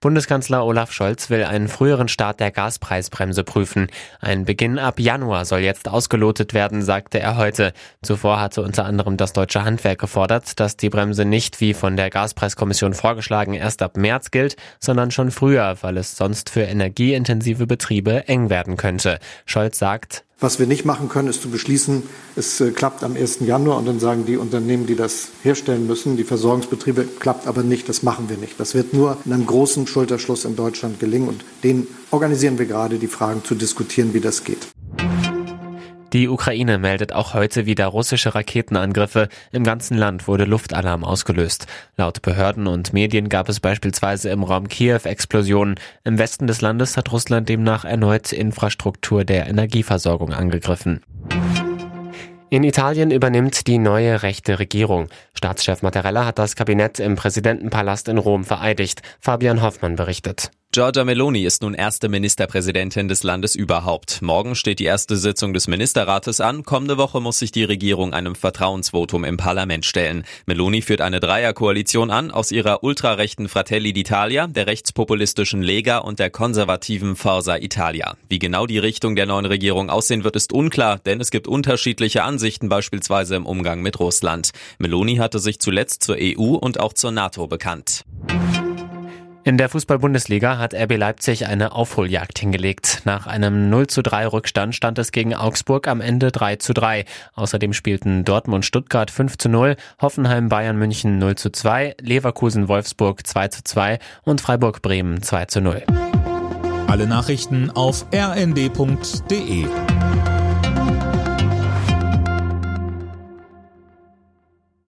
Bundeskanzler Olaf Scholz will einen früheren Start der Gaspreisbremse prüfen. Ein Beginn ab Januar soll jetzt ausgelotet werden, sagte er heute. Zuvor hatte unter anderem das deutsche Handwerk gefordert, dass die Bremse nicht wie von der Gaspreiskommission vorgeschlagen erst ab März gilt, sondern schon früher, weil es sonst für energieintensive Betriebe eng werden könnte. Scholz sagt, was wir nicht machen können, ist zu beschließen, es äh, klappt am 1. Januar und dann sagen die Unternehmen, die das herstellen müssen, die Versorgungsbetriebe, klappt aber nicht, das machen wir nicht. Das wird nur in einem großen Schulterschluss in Deutschland gelingen und den organisieren wir gerade, die Fragen zu diskutieren, wie das geht. Die Ukraine meldet auch heute wieder russische Raketenangriffe. Im ganzen Land wurde Luftalarm ausgelöst. Laut Behörden und Medien gab es beispielsweise im Raum Kiew Explosionen. Im Westen des Landes hat Russland demnach erneut Infrastruktur der Energieversorgung angegriffen. In Italien übernimmt die neue rechte Regierung. Staatschef Mattarella hat das Kabinett im Präsidentenpalast in Rom vereidigt. Fabian Hoffmann berichtet. Giorgia Meloni ist nun erste Ministerpräsidentin des Landes überhaupt. Morgen steht die erste Sitzung des Ministerrates an. Kommende Woche muss sich die Regierung einem Vertrauensvotum im Parlament stellen. Meloni führt eine Dreierkoalition an aus ihrer ultrarechten Fratelli d'Italia, der rechtspopulistischen Lega und der konservativen Forza Italia. Wie genau die Richtung der neuen Regierung aussehen wird, ist unklar, denn es gibt unterschiedliche Ansichten beispielsweise im Umgang mit Russland. Meloni hatte sich zuletzt zur EU und auch zur NATO bekannt. In der Fußball-Bundesliga hat RB Leipzig eine Aufholjagd hingelegt. Nach einem 0 zu 3 Rückstand stand es gegen Augsburg am Ende 3 zu 3. Außerdem spielten Dortmund Stuttgart 5 zu 0, Hoffenheim Bayern München 0 zu 2, Leverkusen Wolfsburg 2 zu 2 und Freiburg Bremen 2 zu 0. Alle Nachrichten auf rnd.de